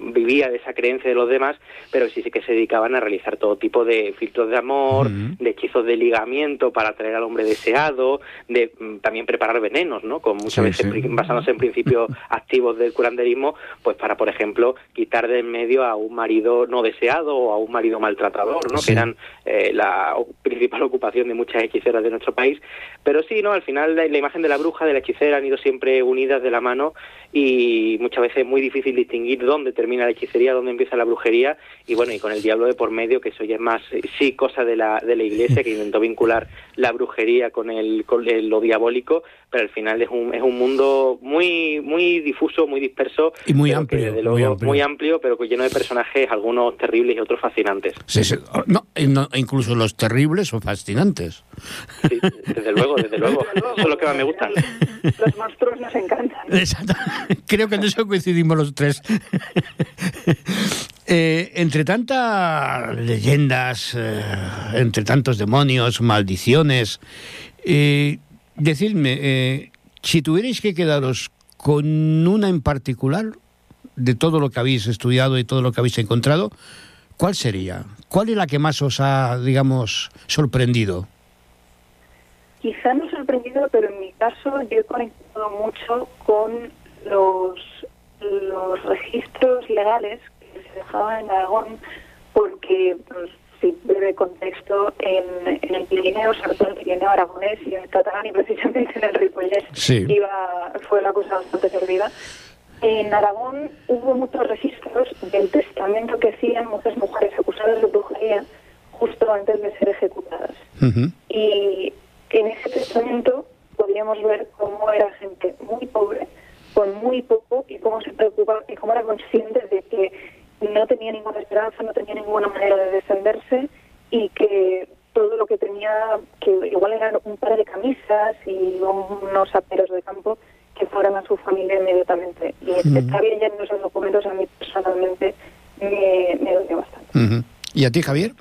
vivía de esa creencia de los demás, pero sí, sí que se dedicaban a realizar todo tipo de filtros de amor, de hechizos de ligamiento para atraer al hombre deseado, de mm, también preparar venenos, ¿no? Con muchas Sí, veces sí. basándose en principios activos del curanderismo, pues para, por ejemplo, quitar de en medio a un marido no deseado o a un marido maltratador, ¿no? Sí. Que eran eh, la principal ocupación de muchas hechiceras de nuestro país. Pero sí, ¿no? Al final la, la imagen de la bruja, de la hechicera han ido siempre unidas de la mano y muchas veces es muy difícil distinguir dónde termina la hechicería, dónde empieza la brujería y bueno, y con el diablo de por medio, que eso ya es más, eh, sí, cosa de la, de la iglesia que intentó vincular la brujería con, el, con el- lo diabólico, pero al final es un, es un mundo muy muy difuso, muy disperso Y muy amplio, muy amplio. muy amplio, pero lleno de personajes, algunos terribles y otros fascinantes. Sí, sí. No, y no, incluso los terribles son fascinantes. Sí, desde luego, desde luego. Eso es lo que más me gusta. Los monstruos nos encantan. Exacto. Creo que en eso coincidimos los tres. Eh, entre tantas leyendas, eh, entre tantos demonios, maldiciones, eh, decidme, eh, si tuvierais que quedaros con una en particular de todo lo que habéis estudiado y todo lo que habéis encontrado, ¿cuál sería? ¿Cuál es la que más os ha, digamos, sorprendido? Quizá no sorprendido, pero en mi caso yo he conectado mucho con los, los registros legales que se dejaban en Aragón, porque, pues, sí, breve contexto, en, en el Pirineo, sobre todo en el Pirineo aragonés y en el catalán y precisamente en el Ripollés, Sí. iba, fue la cosa bastante servida. En Aragón hubo muchos registros del testamento que hacían muchas mujeres acusadas de brujería justo antes de ser ejecutadas. Y en ese testamento podíamos ver cómo era gente muy pobre, con muy poco, y cómo se preocupaba y cómo era consciente de que no tenía ninguna esperanza, no tenía ninguna manera de defenderse y que todo lo que tenía, que igual eran un par de camisas y unos aperos de campo, que fueran a su familia inmediatamente. Y estar leyendo esos documentos a mí personalmente me, me dolió bastante. ¿Y a ti, Javier?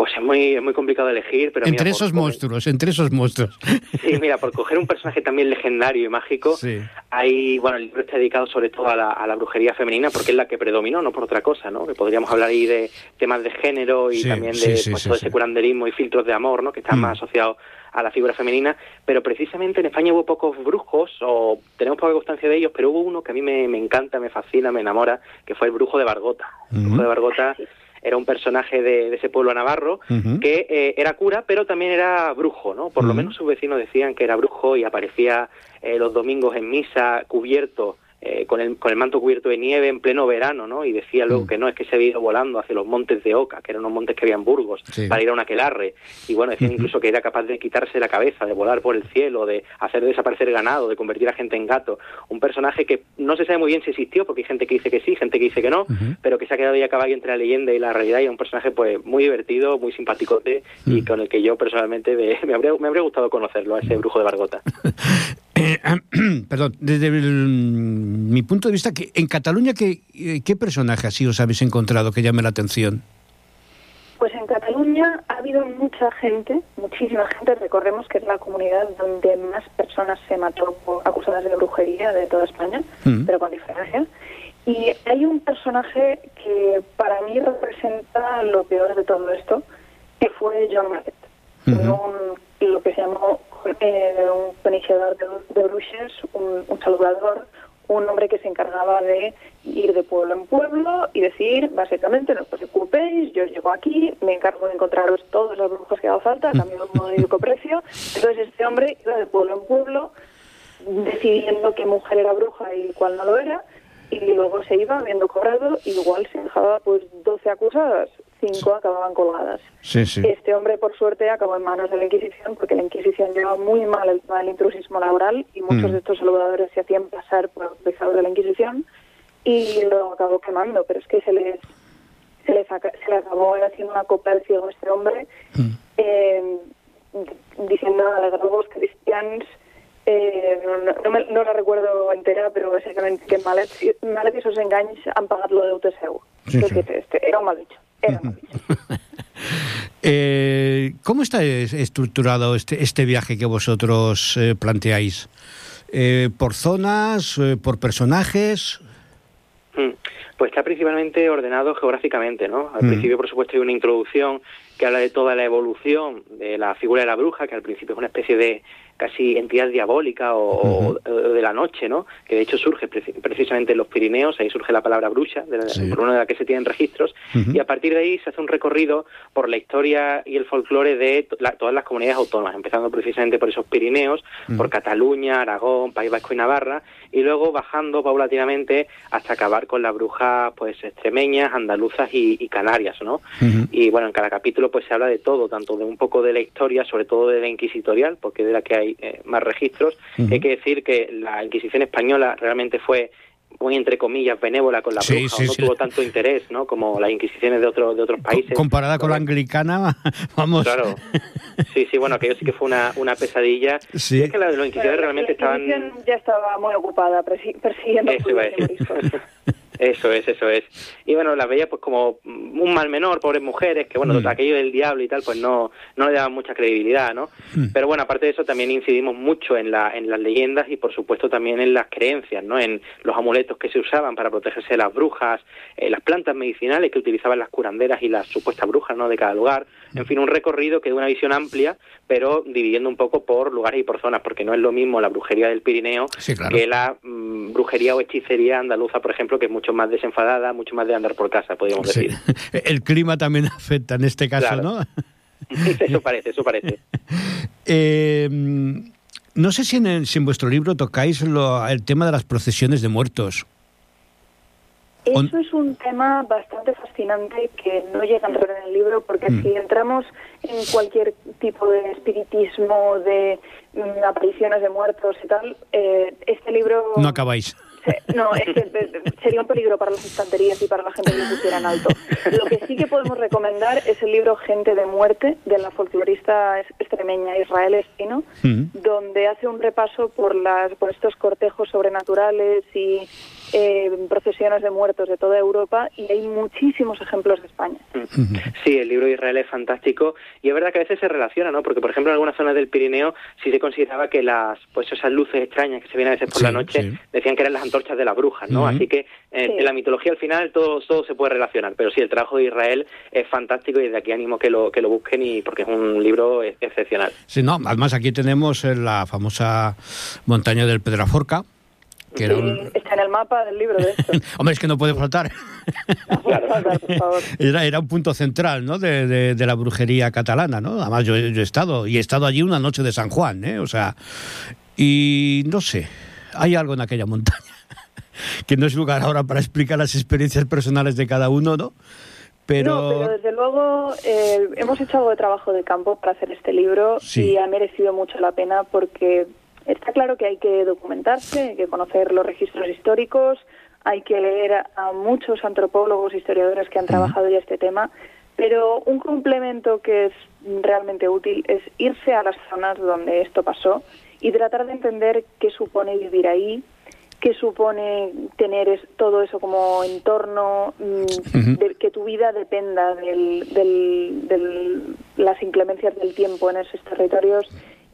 Pues es muy, es muy complicado elegir, pero... entre mira, esos monstruos, entre esos monstruos. Sí, mira, por coger un personaje también legendario y mágico, Sí. hay, bueno, el libro está dedicado sobre todo a la, a la brujería femenina porque es la que predominó, no por otra cosa, ¿no? Que podríamos hablar ahí de temas de género y Sí, también de sí, pues, todo ese curanderismo y filtros de amor, ¿no? Que están Mm. más asociados a la figura femenina, pero precisamente en España hubo pocos brujos, o tenemos poca constancia de ellos, pero hubo uno que a mí me, me encanta, me fascina, me enamora, que fue el brujo de Bargota. El brujo de Bargota era un personaje de, de ese pueblo navarro que eh, era cura, pero también era brujo, ¿no? Por lo menos sus vecinos decían que era brujo y aparecía eh, los domingos en misa cubierto, eh, con, el, con el manto cubierto de nieve en pleno verano, ¿no? Y decía luego Mm. que no, es que se había ido volando hacia los montes de Oca, que eran unos montes que había en Burgos, Sí. para ir a un aquelarre. Y bueno, decían Ujú. incluso que era capaz de quitarse la cabeza, de volar por el cielo, de hacer desaparecer ganado, de convertir a gente en gato. Un personaje que no se sabe muy bien si existió, porque hay gente que dice que sí, gente que dice que no, pero que se ha quedado ahí a caballo entre la leyenda y la realidad y es un personaje pues muy divertido, muy simpaticote y Mm. con el que yo personalmente me, me habría, me habría gustado conocerlo, a ese brujo de Bargota. Eh, perdón, desde el- mi punto de vista, que en Cataluña, ¿qué, eh, ¿qué personaje así os habéis encontrado que llame la atención? Pues en Cataluña ha habido mucha gente, muchísima gente, recordemos que es la comunidad donde más personas se mató por, acusadas de brujería de toda España, Mm. pero con diferencia. Y hay un personaje que para mí representa lo peor de todo esto, que fue John Market. Fue Ujú. un- lo que se llamó eh, un peniciador de, de un, un saludador, un hombre que se encargaba de ir de pueblo en pueblo y decir, básicamente, no os preocupéis, yo llego aquí, me encargo de encontraros todas las brujas que haga falta, a cambio de un módico precio. Entonces este hombre iba de pueblo en pueblo decidiendo qué mujer era bruja y cuál no lo era, y luego se iba habiendo cobrado, igual se dejaba pues 12 acusadas, 5 acababan colgadas. Sí, sí. Este hombre, por suerte, acabó en manos de la Inquisición porque la Inquisición lleva muy mal el tema del intrusismo laboral y muchos Mm. de estos saludadores se hacían pasar por pecados de la Inquisición y lo acabó quemando. Pero es que se les, se les aca- se le acabó haciendo una copa al ciego a este hombre Mm. eh, diciendo a los drogos cristians eh, no, no, no, me, no la recuerdo entera, però bàsicament que malets i enganys han pagat lo deute seu. Sí, sí. que este, era un mal dicho. Era un mal dicho. Eh, ¿Cómo está es- estructurado este, este viaje que vosotros eh, planteáis? Eh, ¿Por zonas? eh, ¿Por personajes? Mm. Pues está principalmente ordenado geográficamente, ¿no? Al Mm. principio, por supuesto, hay una introducción que habla de toda la evolución de la figura de la bruja, que al principio es una especie de casi entidad diabólica o, o de la noche, ¿no? Que de hecho surge preci- precisamente en los Pirineos, ahí surge la palabra bruja, de la- Sí. por una de las que se tienen registros, y a partir de ahí se hace un recorrido por la historia y el folclore de la- todas las comunidades autónomas, empezando precisamente por esos Pirineos, por Cataluña, Aragón, País Vasco y Navarra, y luego bajando paulatinamente hasta acabar con las brujas pues extremeñas, andaluzas y, y canarias, ¿no? Y bueno, en cada capítulo pues se habla de todo, tanto de un poco de la historia, sobre todo de la inquisitorial, porque es de la que hay eh, más registros. Ujú. Hay que decir que la Inquisición española realmente fue muy entre comillas benévola con la Sí, bruja, sí, o no sí. tuvo tanto interés, ¿no? Como las inquisiciones de otros de otros países. Comparada con la anglicana, vamos. Claro. Sí, sí, bueno, aquello sí que fue una, una pesadilla. Sí. Y es que la- los inquisidores realmente la estaban... Inquisición ya estaba muy ocupada persi- persiguiendo Eso iba a decir. Eso es, eso es. Y bueno, las veía pues como un mal menor, pobres mujeres, que bueno, Mm. aquello del diablo y tal, pues no, no le daban mucha credibilidad, ¿no? Mm. Pero bueno, aparte de eso también incidimos mucho en, la, en las leyendas y por supuesto también en las creencias, ¿no? En los amuletos que se usaban para protegerse de las brujas, eh, las plantas medicinales que utilizaban las curanderas y las supuestas brujas, ¿no? De cada lugar. En fin, un recorrido que da una visión amplia, pero dividiendo un poco por lugares y por zonas, porque no es lo mismo la brujería del Pirineo Sí, claro. que la mm, brujería o hechicería andaluza, por ejemplo, que es mucho más desenfadada, mucho más de andar por casa, podríamos Sí. decir. El clima también afecta en este caso, Claro. ¿no? eso parece, eso parece. Eh, no sé si en, el- si en vuestro libro tocáis lo- el tema de las procesiones de muertos. Eso es un tema bastante fascinante que no llega a entrar en el libro porque Mm. si entramos en cualquier tipo de espiritismo, de mm, apariciones de muertos y tal, eh, este libro... No acabáis. No, es que sería un peligro para las estanterías y para la gente que lo pusiera en alto. Lo que sí que podemos recomendar es el libro Gente de Muerte de la folclorista extremeña Israel Espino, donde hace un repaso por las por estos cortejos sobrenaturales y eh, procesiones de muertos de toda Europa y hay muchísimos ejemplos de España. Sí, el libro de Israel es fantástico y es verdad que a veces se relaciona, ¿no? Porque, por ejemplo, en algunas zonas del Pirineo sí se consideraba que las, pues esas luces extrañas que se ven a veces por Sí, la noche sí. decían que eran las antorchas de las brujas, ¿no? Así que eh, Sí. en la mitología al final todo, todo se puede relacionar, pero sí, el trabajo de Israel es fantástico y desde aquí animo que lo, que lo busquen y porque es un libro ex- excepcional. Sí, no, además aquí tenemos eh, la famosa montaña del Pedraforca, que era un... Está en el mapa del libro, de hecho. Hombre, es que no puede faltar. por favor. Era, era un punto central ¿no? de, de- de la brujería catalana, ¿no? Además, yo, yo he estado, y he estado allí una noche de San Juan, ¿eh? O sea, y no sé, hay algo en aquella montaña que no es lugar ahora para explicar las experiencias personales de cada uno, ¿no? Pero, No, pero desde luego eh, hemos hecho algo de trabajo de campo para hacer este libro Sí. y ha merecido mucho la pena porque está claro que hay que documentarse, hay que conocer los registros históricos, hay que leer a, muchos antropólogos, historiadores que han trabajado ya este tema, pero un complemento que es realmente útil es irse a las zonas donde esto pasó y tratar de entender qué supone vivir ahí, qué supone tener todo eso como entorno, mm, de- que tu vida dependa de del, del- las inclemencias del tiempo en esos territorios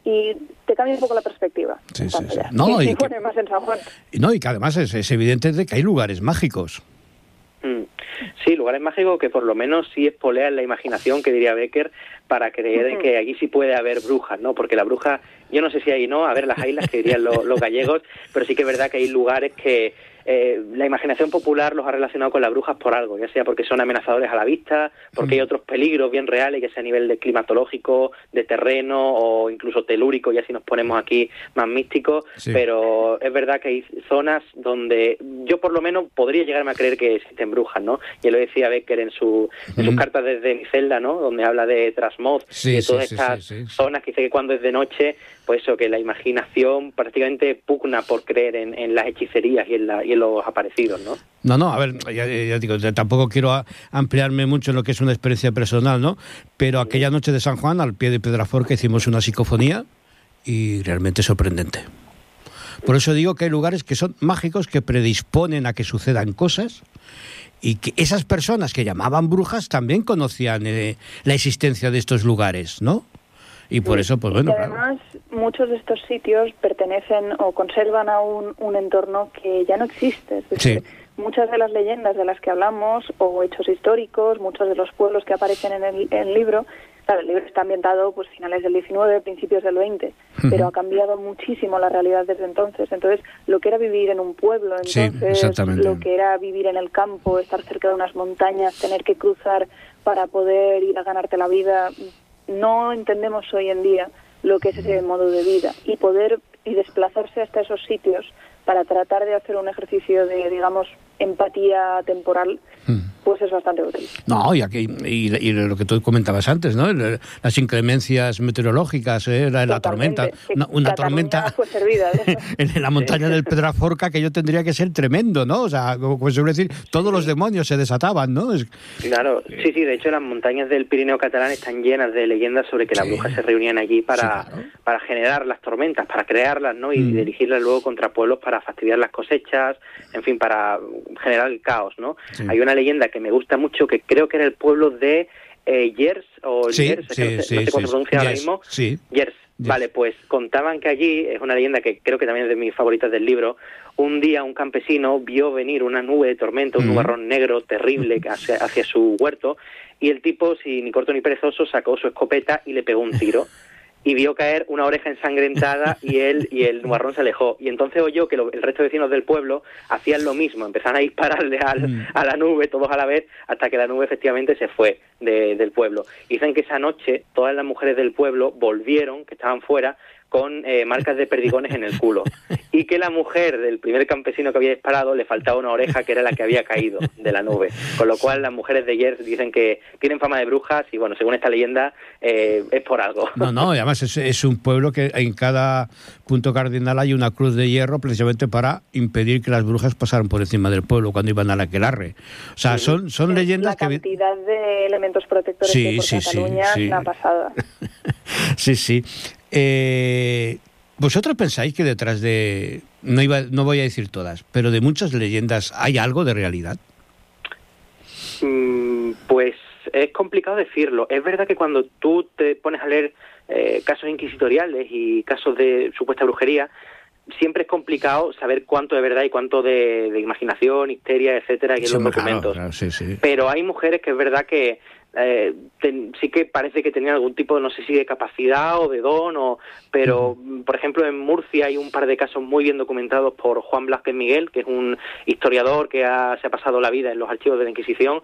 y te cambia un poco la perspectiva. Sí, sí. No, y, y y que- pone más en San Juan. y no, y que además es, es evidente de que hay lugares mágicos. Mm. Sí, lugares mágicos que por lo menos sí espolean la imaginación, que diría Becker, para creer en que aquí sí puede haber brujas, ¿no? Porque la bruja, yo no sé si hay, ¿no? A ver, las islas que dirían lo- los gallegos, pero sí que es verdad que hay lugares que eh, la imaginación popular los ha relacionado con las brujas por algo, ya sea porque son amenazadores a la vista, porque hay otros peligros bien reales, que sea a nivel de climatológico, de terreno o incluso telúrico, ya si nos ponemos aquí más místicos, Sí. pero es verdad que hay zonas donde yo por lo menos podría llegarme a creer que existen brujas, ¿no? Y lo decía Becker en, su, en sus Mm. cartas desde mi celda, ¿no? Donde habla de Trasmoz Sí, y de todas sí, estas zonas que dice que cuando es de noche, pues eso, que la imaginación prácticamente pugna por creer en, las hechicerías y en, la- y en los aparecidos, ¿no? No, no, a ver, ya, digo, tampoco quiero ampliarme mucho en lo que es una experiencia personal, ¿no? Pero aquella noche de San Juan, al pie de Pedraforca, hicimos una psicofonía y realmente sorprendente. Por eso digo que hay lugares que son mágicos, que predisponen a que sucedan cosas y que esas personas que llamaban brujas también conocían eh, la existencia de estos lugares, ¿no? Y por eso, pues bueno, y claro. además, muchos de estos sitios pertenecen o conservan a un, un entorno que ya no existe. Es decir, Sí. muchas de las leyendas de las que hablamos, o hechos históricos, muchos de los pueblos que aparecen en el, en el libro, claro, el libro está ambientado pues finales del 19, principios del 20, pero ha cambiado muchísimo la realidad desde entonces. Entonces, lo que era vivir en un pueblo, Sí, entonces, exactamente. lo que era vivir en el campo, estar cerca de unas montañas, tener que cruzar para poder ir a ganarte la vida, no entendemos hoy en día lo que es ese modo de vida y poder y desplazarse hasta esos sitios para tratar de hacer un ejercicio de, digamos, empatía temporal, Mm. pues es bastante útil. No, y, aquí, y, y lo que tú comentabas antes, ¿no? Las inclemencias meteorológicas, ¿eh? la, la tormenta. Una, una tormenta fue servida en la montaña del Pedraforca que yo tendría que ser tremendo, ¿no? O sea, como, suele decir, todos los demonios se desataban, ¿no? Es- Claro, sí, sí, de hecho las montañas del Pirineo catalán están llenas de leyendas sobre que las Sí. brujas se reunían allí para, Sí, claro. para generar las tormentas, para crearlas, ¿no? Y Mm. dirigirlas luego contra pueblos para fastidiar las cosechas, en fin, para generar el caos, ¿no? Sí. Hay una leyenda que me gusta mucho que creo que era el pueblo de eh, Yers o Sí, Yers, que sí, no sé, no sí, sé cómo se pronuncia ahora mismo. Yers. Yes. Vale, pues contaban que allí, es una leyenda que creo que también es de mis favoritas del libro, un día un campesino vio venir una nube de tormenta, un Mm. nubarrón negro terrible hacia, hacia su huerto, y el tipo, sin ni corto ni perezoso, sacó su escopeta y le pegó un tiro. Y vio caer una oreja ensangrentada y él y el nubarrón se alejó. Y entonces oyó que lo- el resto de vecinos del pueblo hacían lo mismo, empezaron a dispararle al- Mm. a la nube, todos a la vez, hasta que la nube efectivamente se fue de- del pueblo. Y dicen que esa noche todas las mujeres del pueblo volvieron, que estaban fuera, con eh, marcas de perdigones en el culo. Y que la mujer del primer campesino que había disparado le faltaba una oreja que era la que había caído de la nube. Con lo cual las mujeres de Yers dicen que tienen fama de brujas y bueno, según esta leyenda eh, es por algo. No, no, y además es, es un pueblo que en cada punto cardinal hay una cruz de hierro precisamente para impedir que las brujas pasaran por encima del pueblo cuando iban al aquelarre. O sea, son, son leyendas La que... cantidad de elementos protectores Sí, que por sí, sí, Cataluña sí. pasada. Sí, sí. Eh, ¿Vosotros pensáis que detrás de, no, iba, no voy a decir todas, pero de muchas leyendas, ¿hay algo de realidad? Mm, pues es complicado decirlo. Es verdad que cuando tú te pones a leer eh, casos inquisitoriales y casos de supuesta brujería, siempre es complicado saber cuánto de verdad y cuánto de, de imaginación, histeria, etcétera, hay en Sí, los claro, documentos. claro, sí, sí. Pero hay mujeres que es verdad que eh, ten- sí que parece que tenían algún tipo, no sé si de capacidad o de don, o, pero mm, por ejemplo en Murcia hay un par de casos muy bien documentados por Juan Blasquez Miguel, que es un historiador que ha- se ha pasado la vida en los archivos de la Inquisición,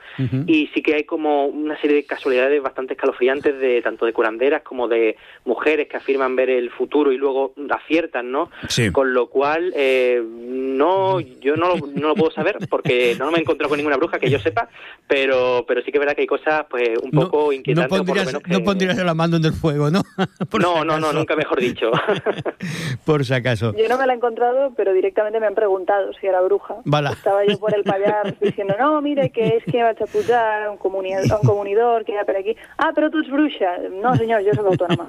y sí que hay como una serie de casualidades bastante escalofriantes de tanto de curanderas como de mujeres que afirman ver el futuro y luego aciertan, ¿no? Sí. Con lo cual, eh, no, yo no, lo- no lo puedo saber porque no me he encontrado con ninguna bruja que yo sepa, pero, pero sí que es verdad que hay cosas pues un poco no, inquietantes. o por lo pondrías, menos que- no pondrías la mano en el fuego, ¿no? Por si no, no, no, nunca mejor dicho. Por si acaso. Yo no me la he encontrado, pero directamente me han preguntado si era bruja. Estaba yo por el pallar diciendo, no, mire, que es que vaig a a un, comuni- a un comunidor que ha per aquí. Ah, però tu ets bruixa. No, senyor, jo soc autònoma.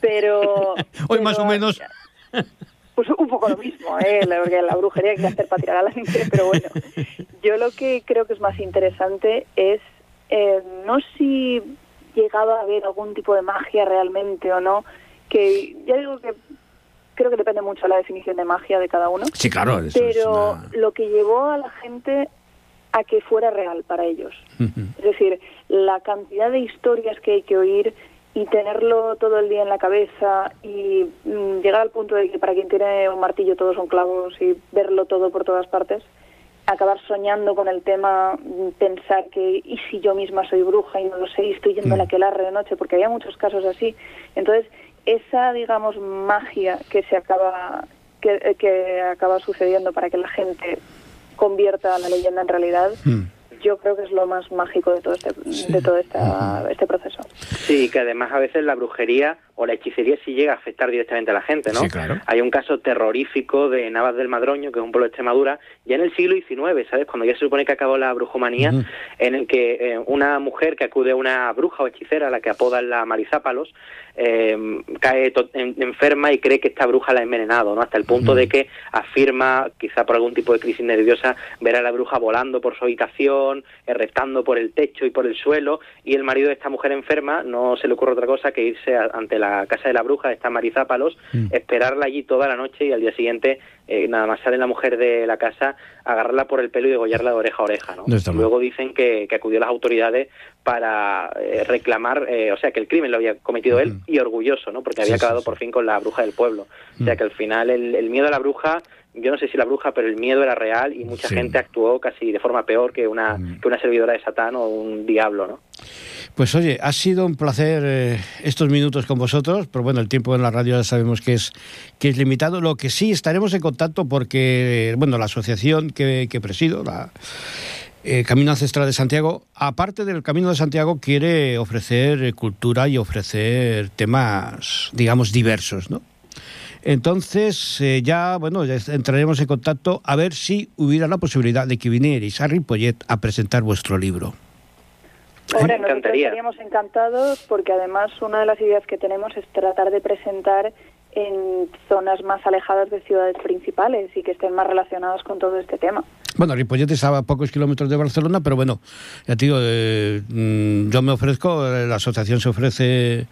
Pero... Hoy más o pero- menos. Pues un poco lo mismo, ¿eh? La, porque la brujería hay que hacer para tirar a la gente, pero bueno. Yo lo que creo que es más interesante es eh, no si llegaba a haber algún tipo de magia realmente o no, que ya digo que creo que depende mucho de la definición de magia de cada uno, Sí, claro. eso es pero una- lo que llevó a la gente a que fuera real para ellos. Es decir, la cantidad de historias que hay que oír y tenerlo todo el día en la cabeza y mm, llegar al punto de que para quien tiene un martillo todos son clavos y verlo todo por todas partes, acabar soñando con el tema, pensar que y si yo misma soy bruja y no lo sé y estoy yendo a la aquelarre de noche, porque había muchos casos así. Entonces, esa, digamos, magia que se acaba que, que acaba sucediendo para que la gente convierta la leyenda en realidad, Mm. Yo creo que es lo más mágico de todo este, de todo esta, este proceso. Sí, que además a veces la brujería o la hechicería sí llega a afectar directamente a la gente, ¿no? Sí, claro. Hay un caso terrorífico de Navas del Madroño, que es un pueblo de Extremadura, ya en el siglo XIX, ¿sabes? Cuando ya se supone que acabó la brujomanía, en el que eh, una mujer que acude a una bruja o hechicera, a la que apodan la Marizápalos, eh, cae en- enferma y cree que esta bruja la ha envenenado, ¿no? Hasta el punto de que afirma, quizá por algún tipo de crisis nerviosa, ver a la bruja volando por su habitación, eh, reptando por el techo y por el suelo, y el marido de esta mujer enferma no se le ocurre otra cosa que irse a- ante la casa de la bruja, de esta Marizápalos, Mm. esperarla allí toda la noche y al día siguiente, eh, nada más sale la mujer de la casa, agarrarla por el pelo y degollarla de oreja a oreja, ¿no? Luego dicen que, que acudió a las autoridades para eh, reclamar, eh, o sea, que el crimen lo había cometido él y orgulloso, ¿no? Porque había Sí, acabado sí. por fin con la bruja del pueblo. O sea, Mm. que al final el, el miedo a la bruja, yo no sé si la bruja, pero el miedo era real y mucha Sí. gente actuó casi de forma peor que una, Mm. que una servidora de Satán o un diablo, ¿no? Pues oye, ha sido un placer eh, estos minutos con vosotros, pero bueno, el tiempo en la radio ya sabemos que es, que es limitado. Lo que sí estaremos en contacto porque, bueno, la asociación que, que presido, la eh, Camino Ancestral de Santiago, aparte del Camino de Santiago, quiere ofrecer cultura y ofrecer temas, digamos, diversos, ¿no? Entonces, eh, ya, bueno, ya entraremos en contacto a ver si hubiera la posibilidad de que vinierais a Ripollet a presentar vuestro libro. Nosotros encantaría. estaríamos encantados porque además una de las ideas que tenemos es tratar de presentar en zonas más alejadas de ciudades principales y que estén más relacionadas con todo este tema. Bueno, Ripollet está a pocos kilómetros de Barcelona, pero bueno, ya te digo, eh, mm, yo me ofrezco, eh, la asociación se ofrece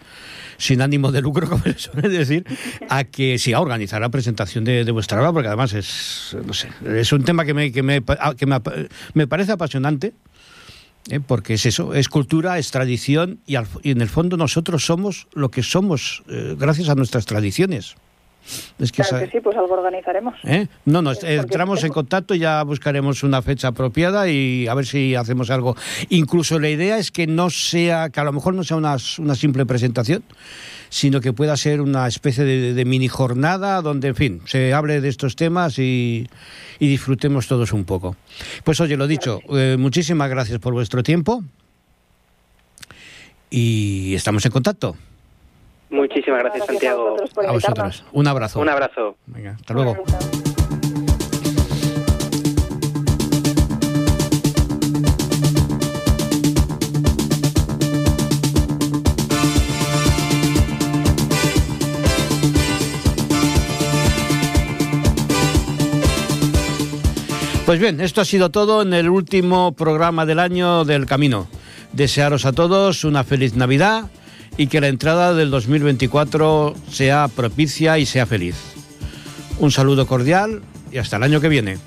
sin ánimo de lucro, como se suele decir, a que sí, a organizar la presentación de, de vuestra obra, porque además es, no sé, es un tema que me, que me, que me, me parece apasionante. ¿Eh? porque es eso, es cultura, es tradición y, al- en el fondo nosotros somos lo que somos eh, gracias a nuestras tradiciones. Es que Claro esa- que sí, pues algo organizaremos. ¿Eh? No, no, porque entramos en contacto y ya buscaremos una fecha apropiada y a ver si hacemos algo. Incluso la idea es que no sea, que a lo mejor no sea una, una simple presentación, sino que pueda ser una especie de, de mini jornada donde, en fin, se hable de estos temas y, y disfrutemos todos un poco. Pues oye, lo dicho, eh, muchísimas gracias por vuestro tiempo y estamos en contacto. Muchísimas gracias, Santiago. vosotros por A vosotros. Un abrazo. Un abrazo. Venga, hasta luego. Pues bien, esto ha sido todo en el último programa del año del Camino. Desearos a todos una feliz Navidad y que la entrada del 2024 sea propicia y sea feliz. Un saludo cordial y hasta el año que viene.